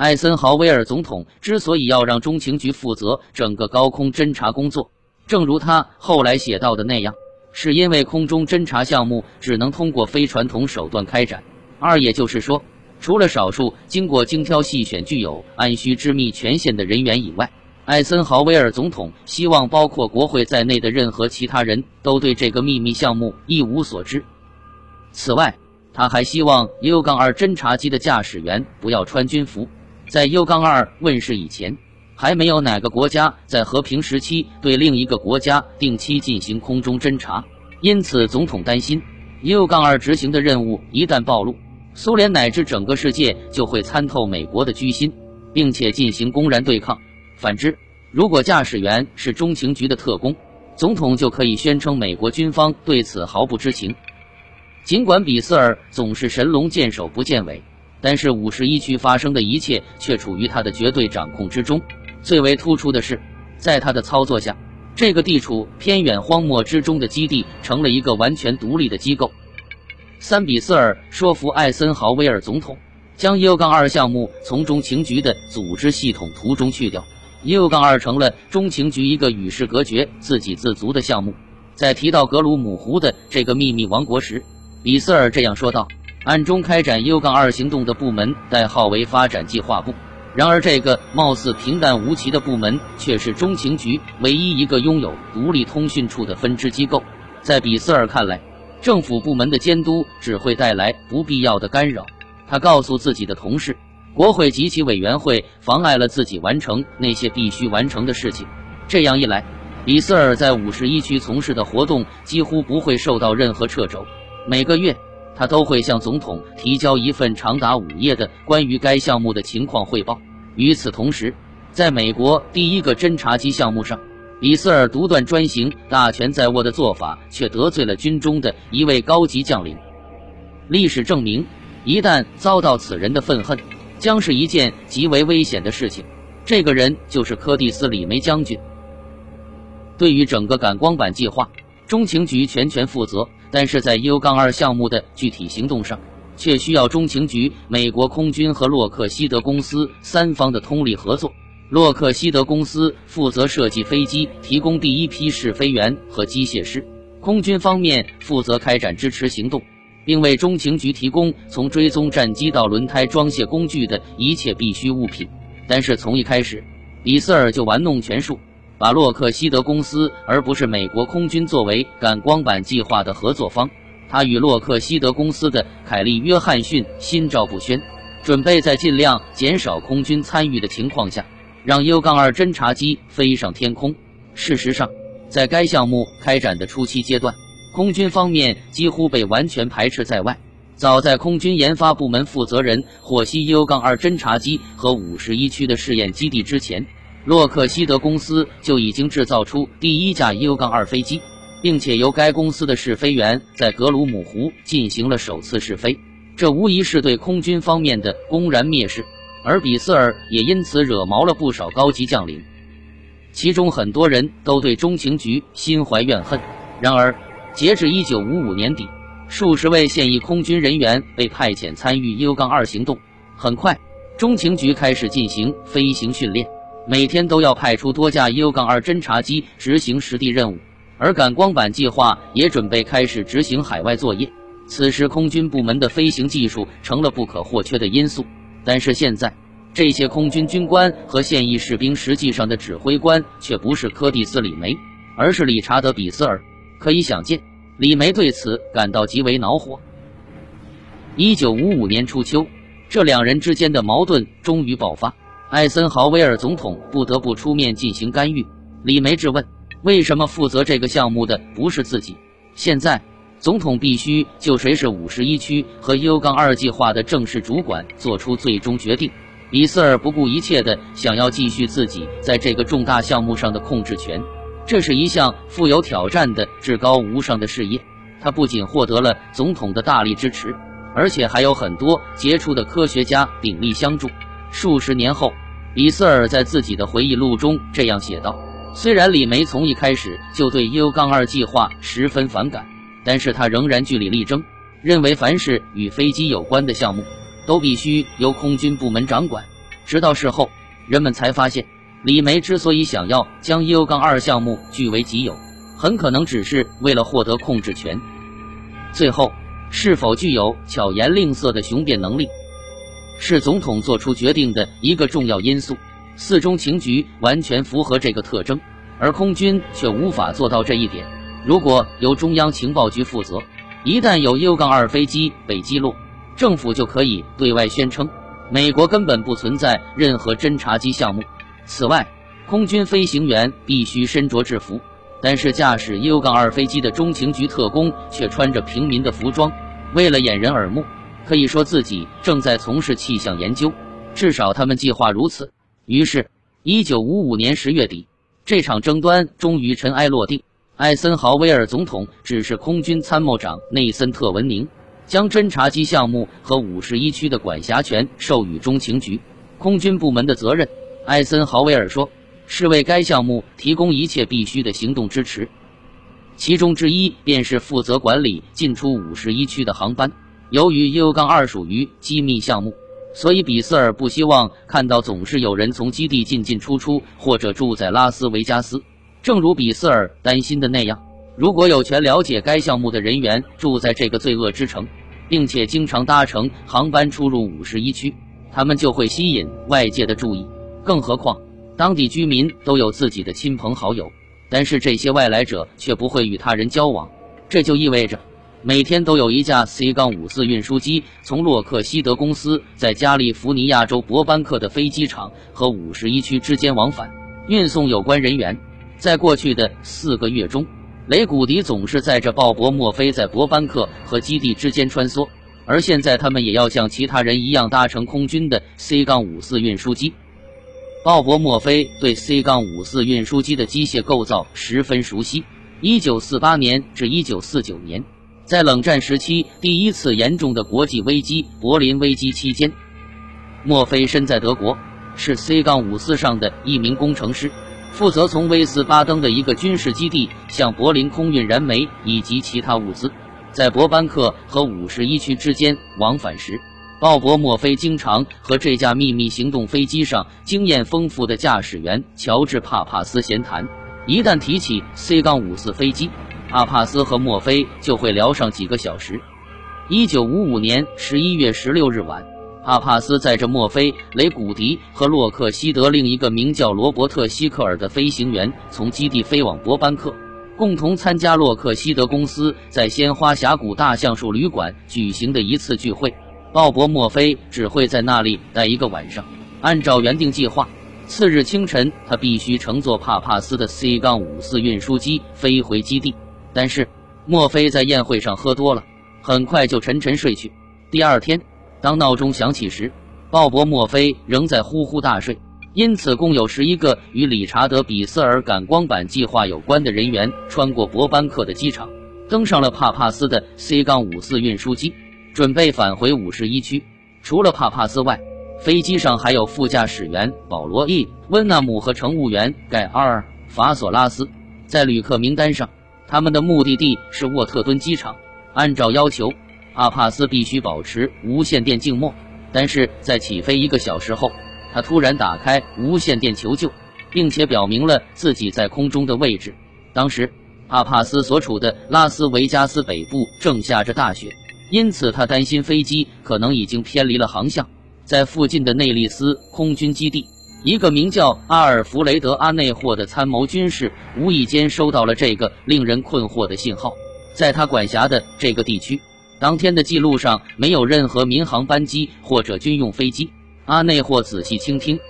艾森豪威尔总统之所以要让中情局负责整个高空侦察工作，正如他后来写到的那样，是因为空中侦察项目只能通过非传统手段开展。二，也就是说，除了少数经过精挑细选、具有按需知密权限的人员以外，艾森豪威尔总统希望包括国会在内的任何其他人都对这个秘密项目一无所知。此外，他还希望 U 杠二侦察机的驾驶员不要穿军服。在 U 杠二问世以前，还没有哪个国家在和平时期对另一个国家定期进行空中侦察，因此总统担心 U 杠二执行的任务一旦暴露，苏联乃至整个世界就会参透美国的居心，并且进行公然对抗。反之，如果驾驶员是中情局的特工，总统就可以宣称美国军方对此毫不知情。尽管比斯尔总是神龙见首不见尾。但是五十一区发生的一切却处于他的绝对掌控之中。最为突出的是，在他的操作下，这个地处偏远荒漠之中的基地成了一个完全独立的机构。三比斯尔说服艾森豪威尔总统将 U 杠二项目从中情局的组织系统图中去掉，U 杠二成了中情局一个与世隔绝、自给自足的项目。在提到格鲁姆湖的这个秘密王国时，比斯尔这样说道。暗中开展 U 杠二行动的部门代号为发展计划部，然而这个貌似平淡无奇的部门却是中情局唯一一个拥有独立通讯处的分支机构。在比斯尔看来，政府部门的监督只会带来不必要的干扰。他告诉自己的同事，国会及其委员会妨碍了自己完成那些必须完成的事情。这样一来，比斯尔在五十一区从事的活动几乎不会受到任何掣肘。每个月。他都会向总统提交一份长达五页的关于该项目的情况汇报。与此同时，在美国第一个侦察机项目上，李斯尔独断专行、大权在握的做法却得罪了军中的一位高级将领。历史证明，一旦遭到此人的愤恨，将是一件极为危险的事情。这个人就是柯蒂斯·李梅将军。对于整个感光板计划，中情局全权负责。但是在 U 杠二项目的具体行动上，却需要中情局、美国空军和洛克希德公司三方的通力合作。洛克希德公司负责设计飞机，提供第一批试飞员和机械师；空军方面负责开展支持行动，并为中情局提供从追踪战机到轮胎装卸工具的一切必需物品。但是从一开始，李斯尔就玩弄权术。把洛克希德公司而不是美国空军作为感光板计划的合作方，他与洛克希德公司的凯利·约翰逊心照不宣，准备在尽量减少空军参与的情况下，让 U 杠二侦察机飞上天空。事实上，在该项目开展的初期阶段，空军方面几乎被完全排斥在外。早在空军研发部门负责人获悉 U 杠二侦察机和五十一区的试验基地之前。洛克希德公司就已经制造出第一架 U 杠二飞机，并且由该公司的试飞员在格鲁姆湖进行了首次试飞，这无疑是对空军方面的公然蔑视，而比斯尔也因此惹毛了不少高级将领，其中很多人都对中情局心怀怨恨。然而，截至一九五五年底，数十位现役空军人员被派遣参与 U 杠二行动，很快，中情局开始进行飞行训练。每天都要派出多架 U 杠二侦察机执行实地任务，而感光板计划也准备开始执行海外作业。此时，空军部门的飞行技术成了不可或缺的因素。但是现在，这些空军军官和现役士兵实际上的指挥官却不是柯蒂斯·李梅，而是理查德·比斯尔。可以想见，李梅对此感到极为恼火。一九五五年初秋，这两人之间的矛盾终于爆发。艾森豪威尔总统不得不出面进行干预。李梅质问：“为什么负责这个项目的不是自己？现在，总统必须就谁是五十一区和 U 杠二计划的正式主管做出最终决定。”比斯尔不顾一切地想要继续自己在这个重大项目上的控制权。这是一项富有挑战的至高无上的事业。他不仅获得了总统的大力支持，而且还有很多杰出的科学家鼎力相助。数十年后，比斯尔在自己的回忆录中这样写道：“虽然李梅从一开始就对 U 杠二计划十分反感，但是他仍然据理力争，认为凡是与飞机有关的项目都必须由空军部门掌管。直到事后，人们才发现，李梅之所以想要将 U 杠二项目据为己有，很可能只是为了获得控制权。最后，是否具有巧言令色的雄辩能力，是总统做出决定的一个重要因素。四中情局完全符合这个特征，而空军却无法做到这一点。如果由中央情报局负责，一旦有 U 杠二飞机被击落，政府就可以对外宣称美国根本不存在任何侦察机项目。此外，空军飞行员必须身着制服，但是驾驶 U 杠二飞机的中情局特工却穿着平民的服装，为了掩人耳目，可以说自己正在从事气象研究，至少他们计划如此。于是，一九五五年十月底，这场争端终于尘埃落定。艾森豪威尔总统指示空军参谋长内森特文宁，将侦察机项目和五十一区的管辖权授予中情局。空军部门的责任，艾森豪威尔说，是为该项目提供一切必须的行动支持，其中之一便是负责管理进出五十一区的航班。由于 U 杠二属于机密项目。所以，比斯尔不希望看到总是有人从基地进进出出，或者住在拉斯维加斯。正如比斯尔担心的那样，如果有权了解该项目的人员住在这个罪恶之城，并且经常搭乘航班出入五十一区，他们就会吸引外界的注意。更何况，当地居民都有自己的亲朋好友，但是这些外来者却不会与他人交往，这就意味着。每天都有一架 C 杠五四运输机从洛克希德公司在加利福尼亚州伯班克的飞机场和五十一区之间往返，运送有关人员。在过去的四个月中，雷古迪总是载着鲍勃·墨菲在伯班克和基地之间穿梭，而现在他们也要像其他人一样搭乘空军的 C 杠五四运输机。鲍勃·墨菲对 C 杠五四运输机的机械构造十分熟悉。一九四八年至一九四九年。在冷战时期第一次严重的国际危机——柏林危机期间，墨菲身在德国，是 C 杠五四上的一名工程师，负责从威斯巴登的一个军事基地向柏林空运燃煤以及其他物资。在伯班克和五十一区之间往返时，鲍勃·墨菲经常和这架秘密行动飞机上经验丰富的驾驶员乔治·帕帕斯闲谈。一旦提起 C 杠五四飞机，阿帕斯和墨菲就会聊上几个小时。一九五五年十一月十六日晚，阿帕斯载着墨菲、雷古迪和洛克希德另一个名叫罗伯特·希克尔的飞行员从基地飞往伯班克，共同参加洛克希德公司在鲜花峡谷大橡树旅馆举行的一次聚会。鲍勃·墨菲只会在那里待一个晚上。按照原定计划，次日清晨他必须乘坐帕帕斯的 C 杠五四运输机飞回基地。但是，墨菲在宴会上喝多了，很快就沉沉睡去。第二天，当闹钟响起时，鲍勃·墨菲仍在呼呼大睡。因此，共有十一个与理查德·比斯尔感光板计划有关的人员穿过伯班克的机场，登上了帕帕斯的 C 杠五四运输机，准备返回五十一区。除了帕帕斯外，飞机上还有副驾驶员保罗 ·E· 温纳姆和乘务员盖阿尔·法索拉斯，在旅客名单上。他们的目的地是沃特敦机场。按照要求，阿帕斯必须保持无线电静默。但是在起飞一个小时后，他突然打开无线电求救，并且表明了自己在空中的位置。当时，阿帕斯所处的拉斯维加斯北部正下着大雪，因此他担心飞机可能已经偏离了航向，在附近的内利斯空军基地。一个名叫阿尔弗雷德·阿内霍的参谋军士无意间收到了这个令人困惑的信号。在他管辖的这个地区，当天的记录上没有任何民航班机或者军用飞机。阿内霍仔细倾听，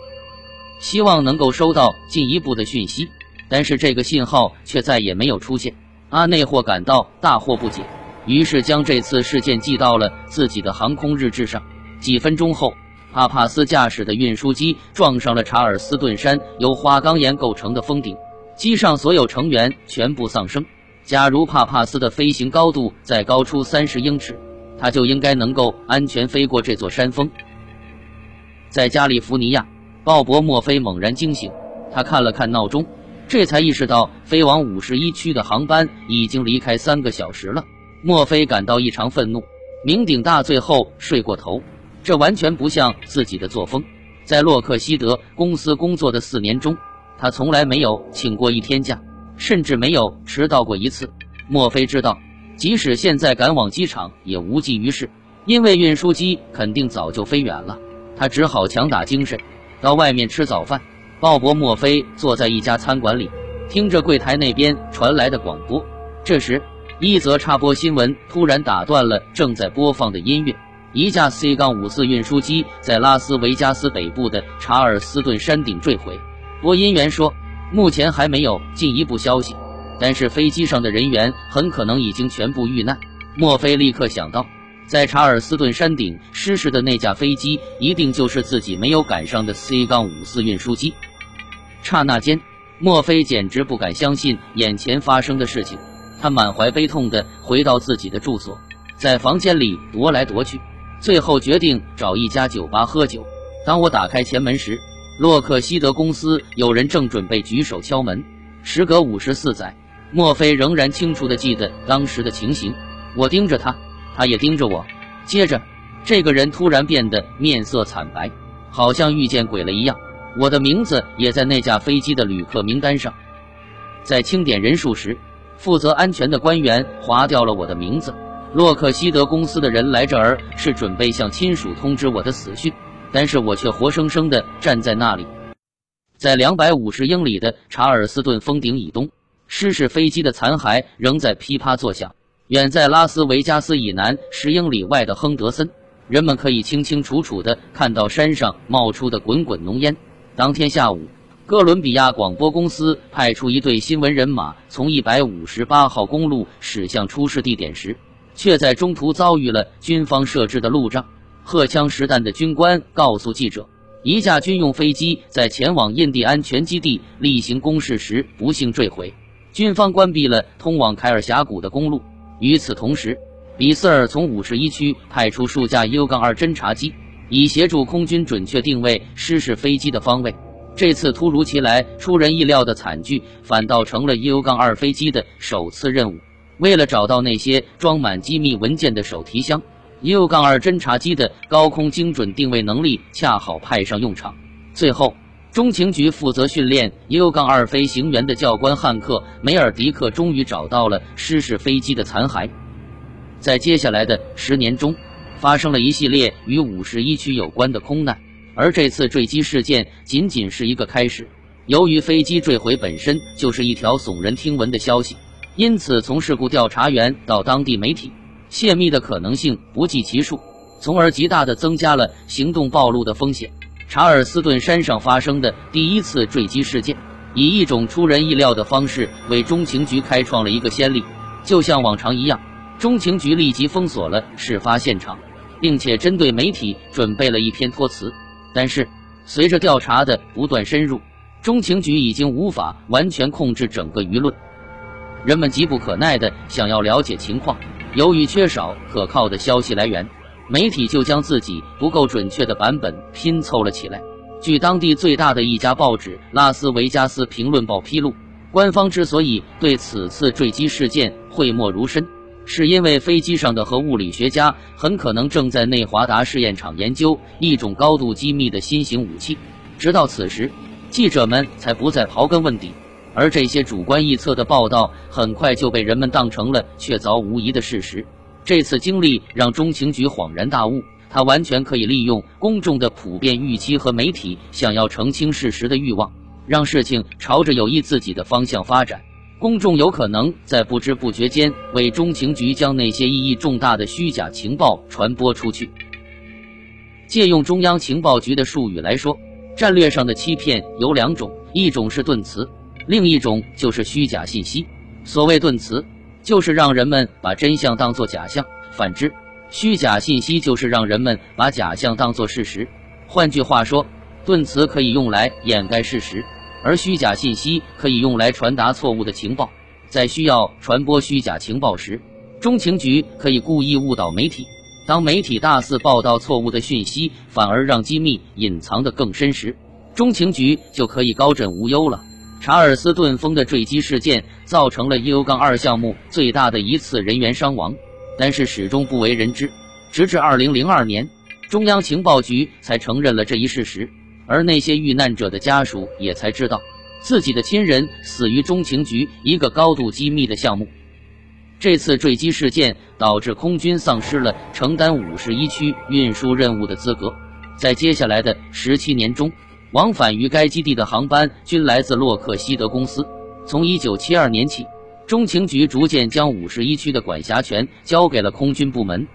希望能够收到进一步的讯息，但是这个信号却再也没有出现。阿内霍感到大惑不解，于是将这次事件记到了自己的航空日志上。几分钟后。帕帕斯驾驶的运输机撞上了查尔斯顿山由花岗岩构成的峰顶，机上所有成员全部丧生。假如帕帕斯的飞行高度再高出三十英尺，他就应该能够安全飞过这座山峰。在加利福尼亚，鲍勃·墨菲猛然惊醒，他看了看闹钟，这才意识到飞往五十一区的航班已经离开三个小时了。墨菲感到异常愤怒，酩酊大醉后睡过头。这完全不像自己的作风。在洛克希德公司工作的四年中，他从来没有请过一天假，甚至没有迟到过一次。墨菲知道，即使现在赶往机场也无济于事，因为运输机肯定早就飞远了。他只好强打精神，到外面吃早饭。鲍勃·墨菲坐在一家餐馆里，听着柜台那边传来的广播。这时，一则插播新闻突然打断了正在播放的音乐。一架 C- 杠五四运输机在拉斯维加斯北部的查尔斯顿山顶坠毁。播音员说，目前还没有进一步消息，但是飞机上的人员很可能已经全部遇难。墨菲立刻想到，在查尔斯顿山顶失事的那架飞机一定就是自己没有赶上的 C- 杠五四运输机。刹那间，墨菲简直不敢相信眼前发生的事情。他满怀悲痛地回到自己的住所，在房间里踱来踱去。最后决定找一家酒吧喝酒。当我打开前门时，洛克希德公司有人正准备举手敲门。时隔五十四载，墨菲仍然清楚地记得当时的情形。我盯着他，他也盯着我。接着，这个人突然变得面色惨白，好像遇见鬼了一样。我的名字也在那架飞机的旅客名单上。在清点人数时，负责安全的官员划掉了我的名字。洛克希德公司的人来这儿是准备向亲属通知我的死讯，但是我却活生生的站在那里。在两百五十英里的查尔斯顿峰顶以东，失事飞机的残骸仍在噼啪作响。远在拉斯维加斯以南十英里外的亨德森，人们可以清清楚楚的看到山上冒出的滚滚浓烟。当天下午，哥伦比亚广播公司派出一队新闻人马从一百五十八号公路驶向出事地点时。却在中途遭遇了军方设置的路障。荷枪实弹的军官告诉记者，一架军用飞机在前往印第安全基地例行公事时不幸坠毁，军方关闭了通往凯尔峡谷的公路。与此同时，比斯尔从五十一区派出数架 U- 杠二侦察机，以协助空军准确定位失事飞机的方位。这次突如其来、出人意料的惨剧，反倒成了 U- 杠二飞机的首次任务。为了找到那些装满机密文件的手提箱，U- 杠二侦察机的高空精准定位能力恰好派上用场。最后，中情局负责训练 U- 杠二飞行员的教官汉克·梅尔迪克终于找到了失事飞机的残骸。在接下来的十年中，发生了一系列与五十一区有关的空难，而这次坠机事件仅仅是一个开始。由于飞机坠毁本身就是一条耸人听闻的消息。因此，从事故调查员到当地媒体，泄密的可能性不计其数，从而极大的增加了行动暴露的风险。查尔斯顿山上发生的第一次坠机事件，以一种出人意料的方式为中情局开创了一个先例。就像往常一样，中情局立即封锁了事发现场，并且针对媒体准备了一篇托词。但是，随着调查的不断深入，中情局已经无法完全控制整个舆论。人们急不可耐地想要了解情况，由于缺少可靠的消息来源，媒体就将自己不够准确的版本拼凑了起来。据当地最大的一家报纸《拉斯维加斯评论报》披露，官方之所以对此次坠机事件讳莫如深，是因为飞机上的核物理学家很可能正在内华达试验场研究一种高度机密的新型武器。直到此时，记者们才不再刨根问底。而这些主观臆测的报道很快就被人们当成了确凿无疑的事实。这次经历让中情局恍然大悟，他完全可以利用公众的普遍预期和媒体想要澄清事实的欲望，让事情朝着有益自己的方向发展。公众有可能在不知不觉间为中情局将那些意义重大的虚假情报传播出去。借用中央情报局的术语来说，战略上的欺骗有两种，一种是盾词。另一种就是虚假信息。所谓盾词，就是让人们把真相当作假象；反之，虚假信息就是让人们把假象当作事实。换句话说，盾词可以用来掩盖事实，而虚假信息可以用来传达错误的情报。在需要传播虚假情报时，中情局可以故意误导媒体；当媒体大肆报道错误的讯息，反而让机密隐藏得更深时，中情局就可以高枕无忧了。查尔斯顿峰的坠机事件造成了 U- 杠二项目最大的一次人员伤亡，但是始终不为人知。直至2002年，中央情报局才承认了这一事实。而那些遇难者的家属也才知道，自己的亲人死于中情局一个高度机密的项目。这次坠机事件导致空军丧失了承担五十一区运输任务的资格。在接下来的十七年中，往返于该基地的航班均来自洛克希德公司。从一九七二年起，中情局逐渐将五十一区的管辖权交给了空军部门，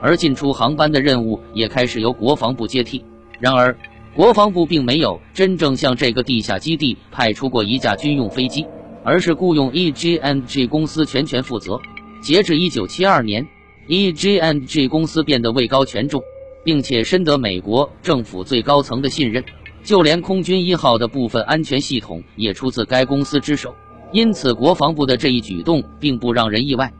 而进出航班的任务也开始由国防部接替。然而，国防部并没有真正向这个地下基地派出过一架军用飞机。而是雇佣 E.G.N.G 公司全权负责。截至一九七二年，E.G.N.G 公司变得位高权重，并且深得美国政府最高层的信任，就连空军一号的部分安全系统也出自该公司之手。因此，国防部的这一举动并不让人意外。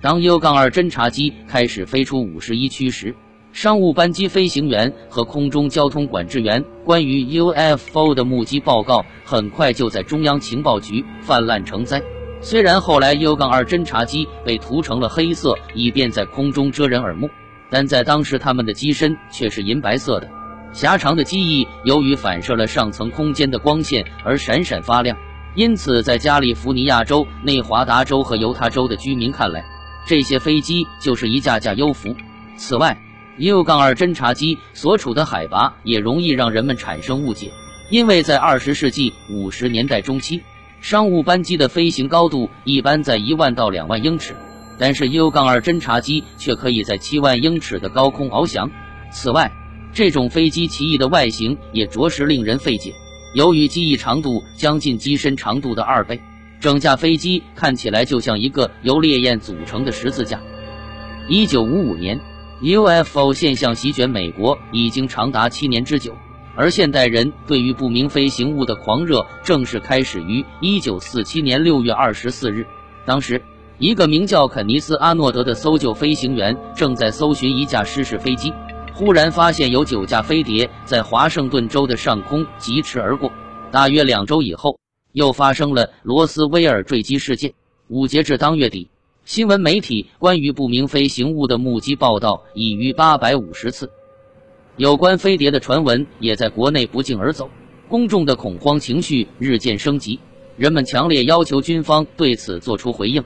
当 U 杠2侦察机开始飞出五十一区时，商务班机飞行员和空中交通管制员关于 UFO 的目击报告很快就在中央情报局泛滥成灾。虽然后来 U 杠2侦察机被涂成了黑色，以便在空中遮人耳目，但在当时他们的机身却是银白色的。狭长的机翼由于反射了上层空间的光线而闪闪发亮，因此在加利福尼亚州、内华达州和犹他州的居民看来，这些飞机就是一架架幽浮。此外，U 杠2侦察机所处的海拔也容易让人们产生误解，因为在二十世纪五十年代中期，商务班机的飞行高度一般在一万到两万英尺，但是 U 杠2侦察机却可以在七万英尺的高空翱翔。此外，这种飞机奇异的外形也着实令人费解。由于机翼长度将近机身长度的二倍，整架飞机看起来就像一个由烈焰组成的十字架。一九五五年。UFO 现象席卷美国已经长达七年之久，而现代人对于不明飞行物的狂热正式开始于1947年6月24日。当时，一个名叫肯尼斯·阿诺德的搜救飞行员正在搜寻一架失事飞机，忽然发现有九架飞碟在华盛顿州的上空疾驰而过。大约两周以后，又发生了罗斯威尔坠机事件。五截至当月底。新闻媒体关于不明飞行物的目击报道已逾八百五十次，有关飞碟的传闻也在国内不胫而走，公众的恐慌情绪日渐升级，人们强烈要求军方对此作出回应。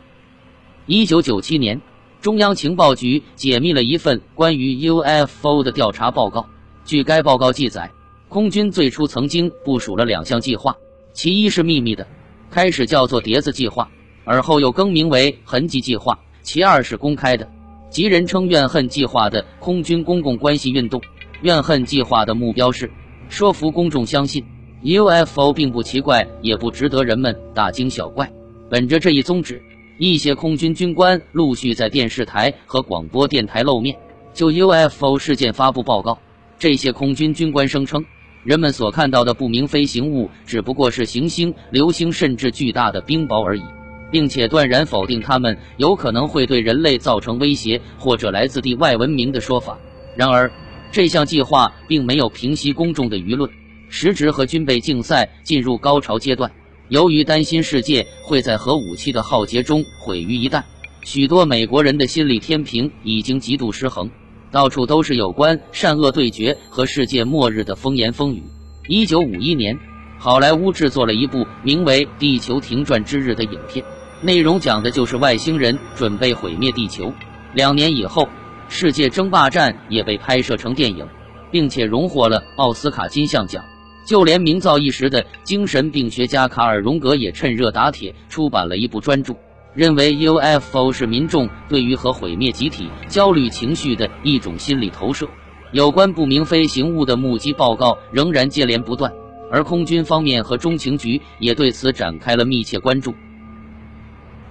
一九九七年，中央情报局解密了一份关于 UFO 的调查报告。据该报告记载，空军最初曾经部署了两项计划，其一是秘密的，开始叫做“碟子计划”。而后又更名为“痕迹计划”，其二是公开的，即人称“怨恨计划”的空军公共关系运动。怨恨计划的目标是说服公众相信 UFO 并不奇怪，也不值得人们大惊小怪。本着这一宗旨，一些空军军官陆续在电视台和广播电台露面，就 UFO 事件发布报告。这些空军军官声称，人们所看到的不明飞行物只不过是行星、流星，甚至巨大的冰雹而已。并且断然否定他们有可能会对人类造成威胁或者来自地外文明的说法。然而，这项计划并没有平息公众的舆论，时值和军备竞赛进入高潮阶段。由于担心世界会在核武器的浩劫中毁于一旦，许多美国人的心理天平已经极度失衡，到处都是有关善恶对决和世界末日的风言风语。一九五一年，好莱坞制作了一部名为《地球停转之日》的影片。内容讲的就是外星人准备毁灭地球。两年以后，《世界争霸战》也被拍摄成电影，并且荣获了奥斯卡金像奖。就连名噪一时的精神病学家卡尔·荣格也趁热打铁出版了一部专著，认为 UFO 是民众对于和毁灭集体焦虑情绪的一种心理投射。有关不明飞行物的目击报告仍然接连不断，而空军方面和中情局也对此展开了密切关注。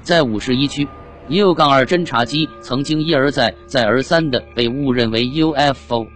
在五十一区，U-2 侦察机曾经一而再、再而三地被误认为 UFO。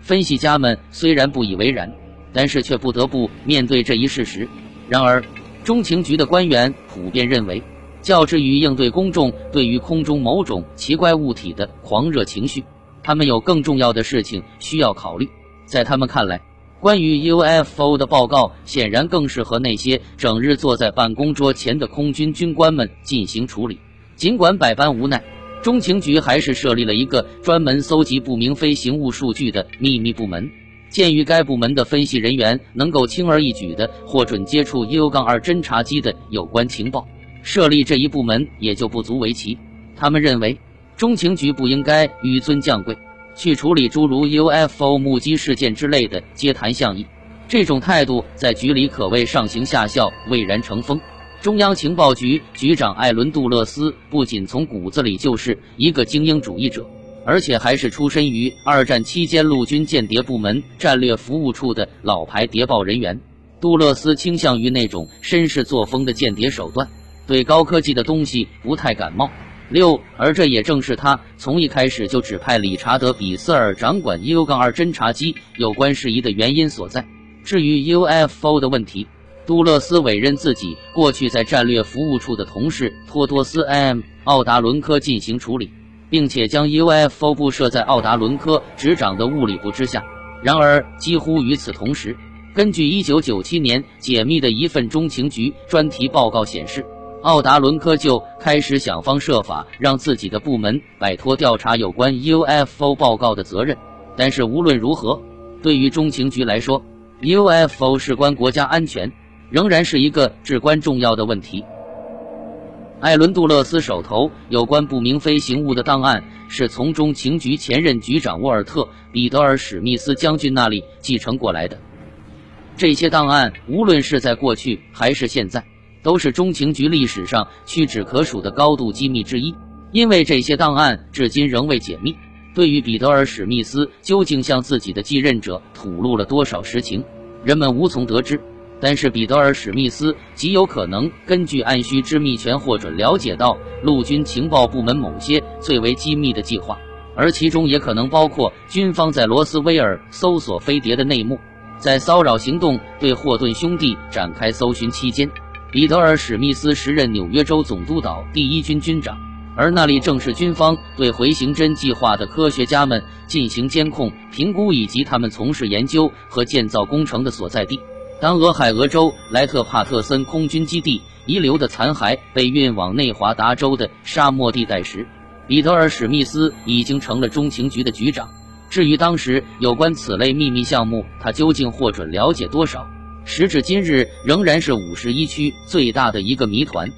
分析家们虽然不以为然，但是却不得不面对这一事实。然而，中情局的官员普遍认为，较之于应对公众对于空中某种奇怪物体的狂热情绪，他们有更重要的事情需要考虑。在他们看来，关于 UFO 的报告显然更适合那些整日坐在办公桌前的空军军官们进行处理。尽管百般无奈，中情局还是设立了一个专门搜集不明飞行物数据的秘密部门。鉴于该部门的分析人员能够轻而易举地获准接触 U-2 侦察机的有关情报，设立这一部门也就不足为奇。他们认为，中情局不应该纡尊降贵，去处理诸如 UFO 目击事件之类的街谈巷议。这种态度在局里可谓上行下效，蔚然成风。中央情报局局长艾伦·杜勒斯不仅从骨子里就是一个精英主义者，而且还是出身于二战期间陆军间谍部门战略服务处的老牌谍报人员。杜勒斯倾向于那种绅士作风的间谍手段，对高科技的东西不太感冒。六，而这也正是他从一开始就指派理查德·比斯尔掌管 U 杠2侦察机有关事宜的原因所在。至于 UFO 的问题，杜勒斯委任自己过去在战略服务处的同事托多斯 ·M· 奥达伦科进行处理，并且将 UFO 部设在奥达伦科执掌的物理部之下。然而，几乎与此同时，根据1997年解密的一份中情局专题报告显示，奥达伦科就开始想方设法让自己的部门摆脱调查有关 UFO 报告的责任。但是无论如何，对于中情局来说，UFO 事关国家安全。仍然是一个至关重要的问题。艾伦·杜勒斯手头有关不明飞行物的档案，是从中情局前任局长沃尔特·彼得尔·史密斯将军那里继承过来的。这些档案，无论是在过去还是现在，都是中情局历史上屈指可数的高度机密之一。因为这些档案至今仍未解密，对于彼得尔·史密斯究竟向自己的继任者吐露了多少实情，人们无从得知。但是彼得尔·史密斯极有可能根据按需知密权获准了解到陆军情报部门某些最为机密的计划，而其中也可能包括军方在罗斯威尔搜索飞碟的内幕。在骚扰行动对霍顿兄弟展开搜寻期间，彼得尔·史密斯时任纽约州总督岛第一军军长，而那里正是军方对回形针计划的科学家们进行监控、评估以及他们从事研究和建造工程的所在地。当俄亥俄州莱特帕特森空军基地遗留的残骸被运往内华达州的沙漠地带时，彼得尔·史密斯已经成了中情局的局长。至于当时有关此类秘密项目，他究竟获准了解多少，时至今日仍然是五十一区最大的一个谜团。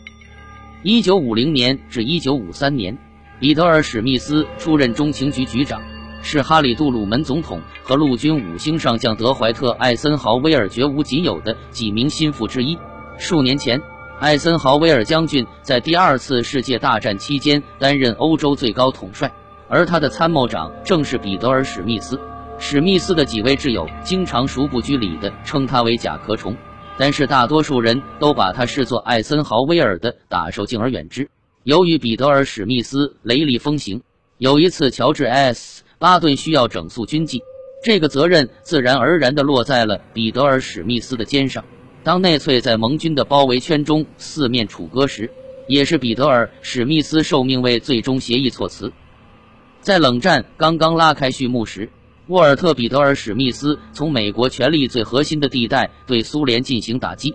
一九五零年至一九五三年，彼得尔·史密斯出任中情局局长。是哈里·杜鲁门总统和陆军五星上将德怀特·艾森豪威尔绝无仅有的几名心腹之一。数年前，艾森豪威尔将军在第二次世界大战期间担任欧洲最高统帅，而他的参谋长正是彼得尔·史密斯。史密斯的几位挚友经常熟不拘礼地称他为“甲壳虫”，但是大多数人都把他视作艾森豪威尔的打手，敬而远之。由于彼得尔·史密斯雷厉风行，有一次乔治 ·S。巴顿需要整肃军纪，这个责任自然而然地落在了彼得尔·史密斯的肩上。当内粹在盟军的包围圈中四面楚歌时，也是彼得尔·史密斯受命为最终协议措辞。在冷战刚刚拉开序幕时，沃尔特·彼得尔·史密斯从美国权力最核心的地带对苏联进行打击。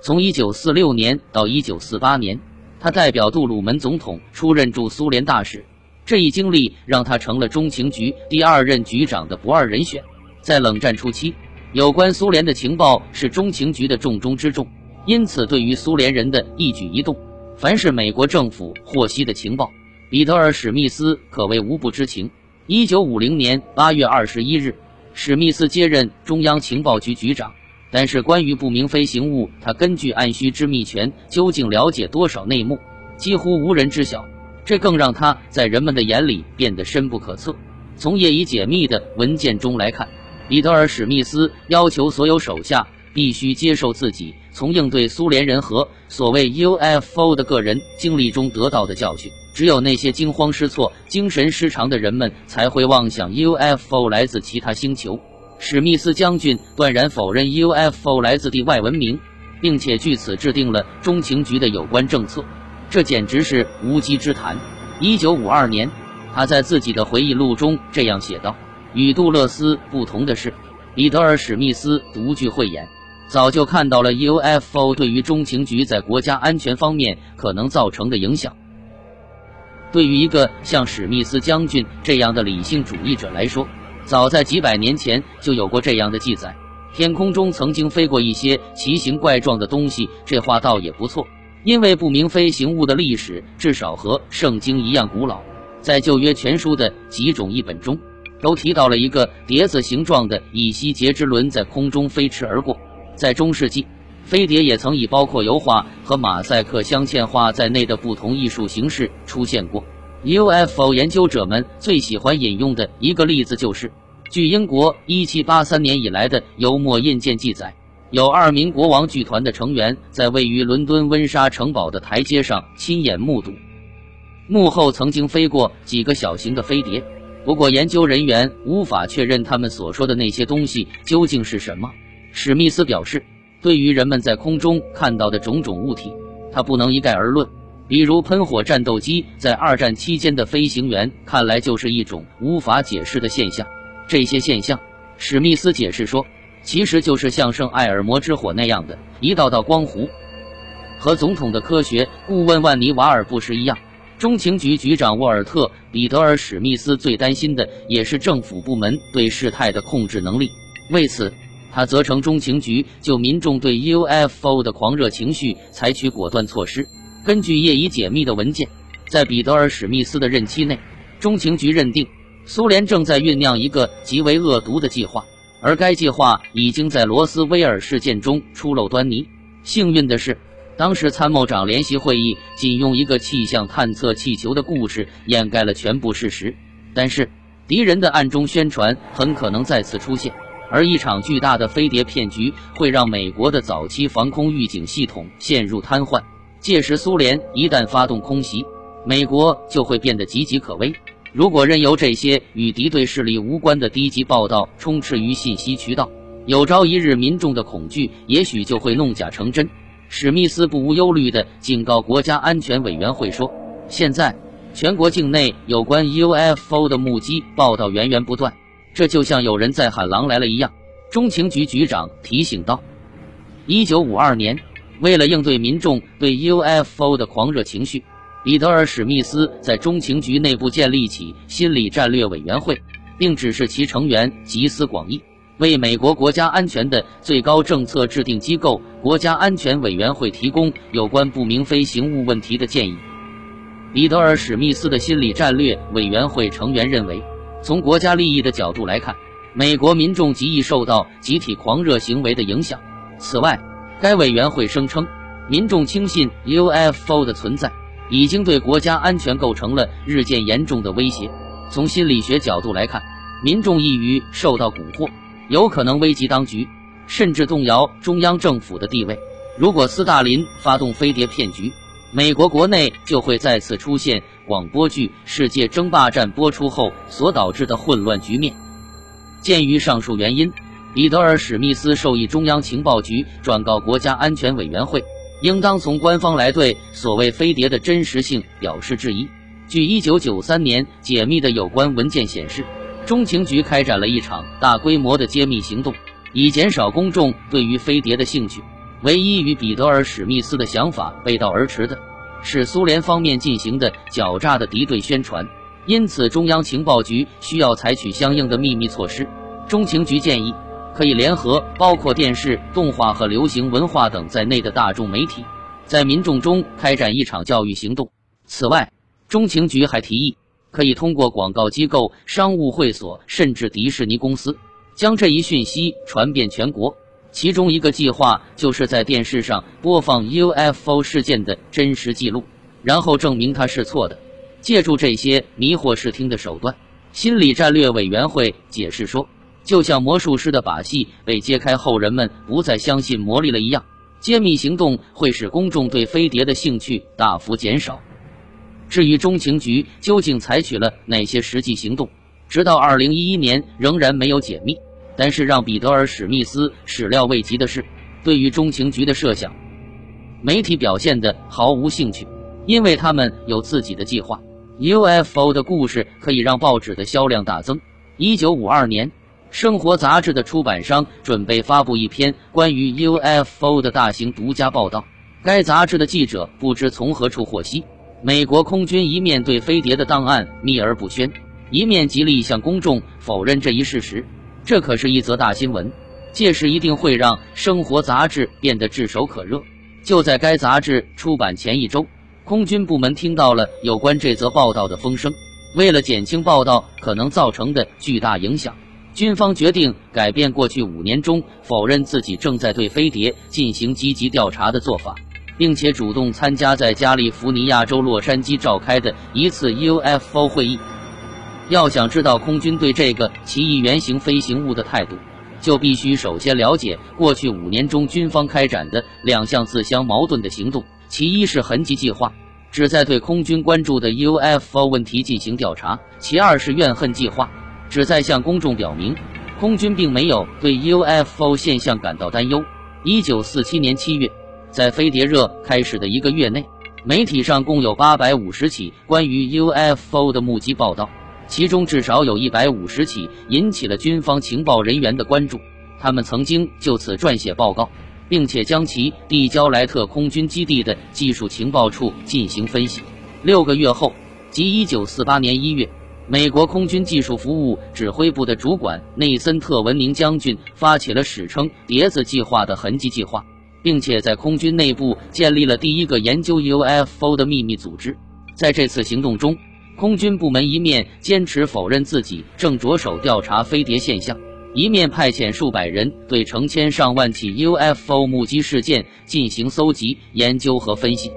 从1946年到1948年，他代表杜鲁门总统出任驻苏联大使。这一经历让他成了中情局第二任局长的不二人选。在冷战初期，有关苏联的情报是中情局的重中之重，因此对于苏联人的一举一动，凡是美国政府获悉的情报，彼得尔·史密斯可谓无不知情。一九五零年八月二十一日，史密斯接任中央情报局局长，但是关于不明飞行物，他根据按需知密权究竟了解多少内幕，几乎无人知晓。这更让他在人们的眼里变得深不可测。从业已解密的文件中来看，彼得尔·史密斯要求所有手下必须接受自己从应对苏联人和所谓 UFO 的个人经历中得到的教训。只有那些惊慌失措、精神失常的人们才会妄想 UFO 来自其他星球。史密斯将军断然否认 UFO 来自地外文明，并且据此制定了中情局的有关政策。这简直是无稽之谈。一九五二年，他在自己的回忆录中这样写道：“与杜勒斯不同的是，彼得尔·史密斯独具慧眼，早就看到了 UFO 对于中情局在国家安全方面可能造成的影响。对于一个像史密斯将军这样的理性主义者来说早在几百年前就有过这样的记载：天空中曾经飞过一些奇形怪状的东西。这话倒也不错，因为不明飞行物的历史至少和圣经一样古老。在旧约全书的几种译本中，都提到了一个碟子形状的以西结之轮在空中飞驰而过。在中世纪，飞碟也曾以包括油画和马赛克镶嵌画在内的不同艺术形式出现过。UFO 研究者们最喜欢引用的一个例子就是，据英国1783年以来的油墨印件记载，有二名国王剧团的成员在位于伦敦温莎城堡的台阶上亲眼目睹。幕后曾经飞过几个小型的飞碟，不过研究人员无法确认他们所说的那些东西究竟是什么。史密斯表示，对于人们在空中看到的种种物体，他不能一概而论。比如喷火战斗机在二战期间的飞行员，看来就是一种无法解释的现象。这些现象，史密斯解释说，其实就是像圣艾尔摩之火那样的一道道光弧。和总统的科学顾问万尼瓦尔布什一样。中情局局长沃尔特·彼得尔·史密斯最担心的也是政府部门对事态的控制能力。为此，他责成中情局就民众对 UFO 的狂热情绪采取果断措施。根据业已解密的文件，在彼得尔·史密斯的任期内，中情局认定苏联正在酝酿一个极为恶毒的计划，而该计划已经在罗斯威尔事件中出露端倪。幸运的是。当时参谋长联席会议仅用一个气象探测气球的故事掩盖了全部事实，但是敌人的暗中宣传很可能再次出现，而一场巨大的飞碟骗局会让美国的早期防空预警系统陷入瘫痪。届时，苏联一旦发动空袭，美国就会变得岌岌可危。如果任由这些与敌对势力无关的低级报道充斥于信息渠道，有朝一日民众的恐惧也许就会弄假成真。史密斯不无忧虑地警告国家安全委员会说：“现在全国境内有关 UFO 的目击报道源源不断，这就像有人在喊‘狼来了’一样。”中情局局长提醒道。一九五二年，为了应对民众对 UFO 的狂热情绪，彼得尔·史密斯在中情局内部建立起心理战略委员会，并指示其成员集思广益。为美国国家安全的最高政策制定机构国家安全委员会提供有关不明飞行物问题的建议。彼得尔·史密斯的心理战略委员会成员认为，从国家利益的角度来看，美国民众极易受到集体狂热行为的影响。此外，该委员会声称，民众轻信 UFO 的存在已经对国家安全构成了日渐严重的威胁。从心理学角度来看，民众易于受到蛊惑。有可能危及当局，甚至动摇中央政府的地位。如果斯大林发动飞碟骗局，美国国内就会再次出现广播剧《世界争霸战》播出后所导致的混乱局面。鉴于上述原因，彼得尔·史密斯授意中央情报局转告国家安全委员会，应当从官方来对所谓飞碟的真实性表示质疑。据1993年解密的有关文件显示。中情局开展了一场大规模的揭秘行动，以减少公众对于飞碟的兴趣。唯一与彼得尔·史密斯的想法背道而驰的是苏联方面进行的狡诈的敌对宣传，因此中央情报局需要采取相应的秘密措施。中情局建议可以联合包括电视、动画和流行文化等在内的大众媒体，在民众中开展一场教育行动。此外，中情局还提议。可以通过广告机构、商务会所，甚至迪士尼公司，将这一讯息传遍全国。其中一个计划就是在电视上播放 UFO 事件的真实记录，然后证明它是错的。借助这些迷惑视听的手段，心理战略委员会解释说，就像魔术师的把戏被揭开后，人们不再相信魔力了一样，揭秘行动会使公众对飞碟的兴趣大幅减少。至于中情局究竟采取了哪些实际行动，直到二零一一年仍然没有解密。但是让彼得尔·史密斯始料未及的是，对于中情局的设想，媒体表现的毫无兴趣，因为他们有自己的计划。UFO 的故事可以让报纸的销量大增。一九五二年，《生活》杂志的出版商准备发布一篇关于 UFO 的大型独家报道。该杂志的记者不知从何处获悉。美国空军一面对飞碟的档案秘而不宣，一面极力向公众否认这一事实。这可是一则大新闻，届时一定会让《生活》杂志变得炙手可热。就在该杂志出版前一周，空军部门听到了有关这则报道的风声。为了减轻报道可能造成的巨大影响，军方决定改变过去五年中否认自己正在对飞碟进行积极调查的做法，并且主动参加在加利福尼亚州洛杉矶召开的一次 UFO 会议。要想知道空军对这个奇异圆形飞行物的态度，就必须首先了解过去五年中军方开展的两项自相矛盾的行动。其一是痕迹计划。旨在对空军关注的 UFO 问题进行调查。其二是怨恨计划，旨在向公众表明，空军并没有对 UFO 现象感到担忧。一九四七年七月，在飞碟热开始的一个月内，媒体上共有八百五十起关于 UFO 的目击报道，其中至少有一百五十起引起了军方情报人员的关注，他们曾经就此撰写报告。并且将其递交莱特空军基地的技术情报处进行分析。六个月后，即一九四八年一月，美国空军技术服务指挥部的主管内森特文宁将军发起了史称“碟子计划”的痕迹计划，并且在空军内部建立了第一个研究 UFO 的秘密组织。在这次行动中，空军部门一面坚持否认自己正着手调查飞碟现象。一面派遣数百人对成千上万起 UFO 目击事件进行搜集、研究和分析。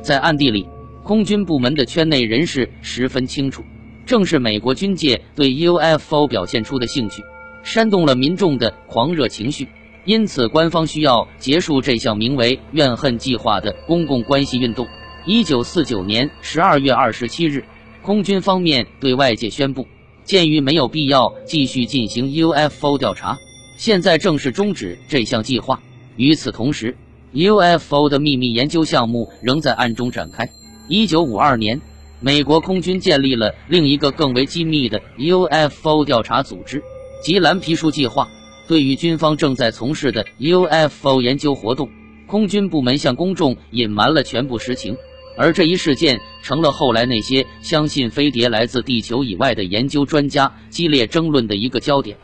在暗地里，空军部门的圈内人士十分清楚，正是美国军界对 UFO 表现出的兴趣，煽动了民众的狂热情绪。因此，官方需要结束这项名为“怨恨计划”的公共关系运动。一九四九年十二月二十七日，空军方面对外界宣布。鉴于没有必要继续进行 UFO 调查，现在正式终止这项计划。与此同时，UFO 的秘密研究项目仍在暗中展开。一九五二年，美国空军建立了另一个更为机密的 UFO 调查组织，即蓝皮书计划。对于军方正在从事的 UFO 研究活动，空军部门向公众隐瞒了全部实情。而这一事件成了后来那些相信飞碟来自地球以外的研究专家激烈争论的一个焦点。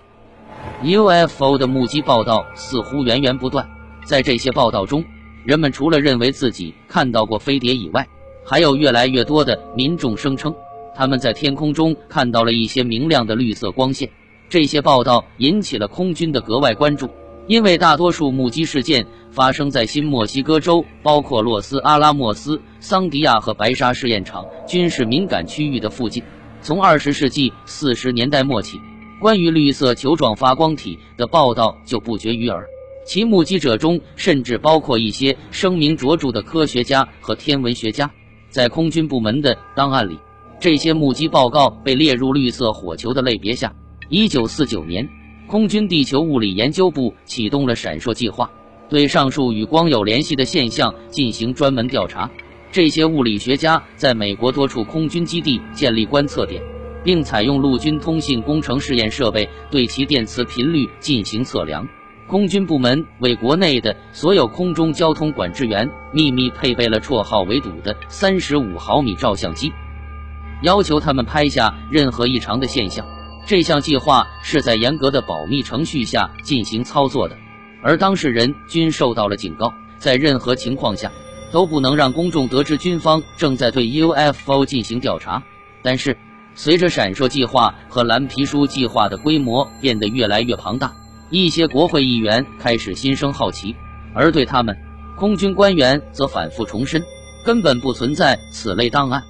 UFO 的目击报道似乎源源不断，在这些报道中，人们除了认为自己看到过飞碟以外，还有越来越多的民众声称他们在天空中看到了一些明亮的绿色光线。这些报道引起了空军的格外关注。因为大多数目击事件发生在新墨西哥州，包括洛斯阿拉莫斯、桑迪亚和白沙试验场军事敏感区域的附近。从二十世纪四十年代末起，关于绿色球状发光体的报道就不绝于耳，其目击者中甚至包括一些声名卓著的科学家和天文学家。在空军部门的档案里，这些目击报告被列入绿色火球的类别下。一九四九年。空军地球物理研究部启动了“闪烁计划”，对上述与光有联系的现象进行专门调查。这些物理学家在美国多处空军基地建立观测点，并采用陆军通信工程试验设备对其电磁频率进行测量。空军部门为国内的所有空中交通管制员秘密配备了绰号“为堵”的三十五毫米照相机，要求他们拍下任何异常的现象。这项计划是在严格的保密程序下进行操作的，而当事人均受到了警告，在任何情况下都不能让公众得知军方正在对 UFO 进行调查。但是，随着闪烁计划和蓝皮书计划的规模变得越来越庞大，一些国会议员开始心生好奇，而对他们，空军官员则反复重申，根本不存在此类档案。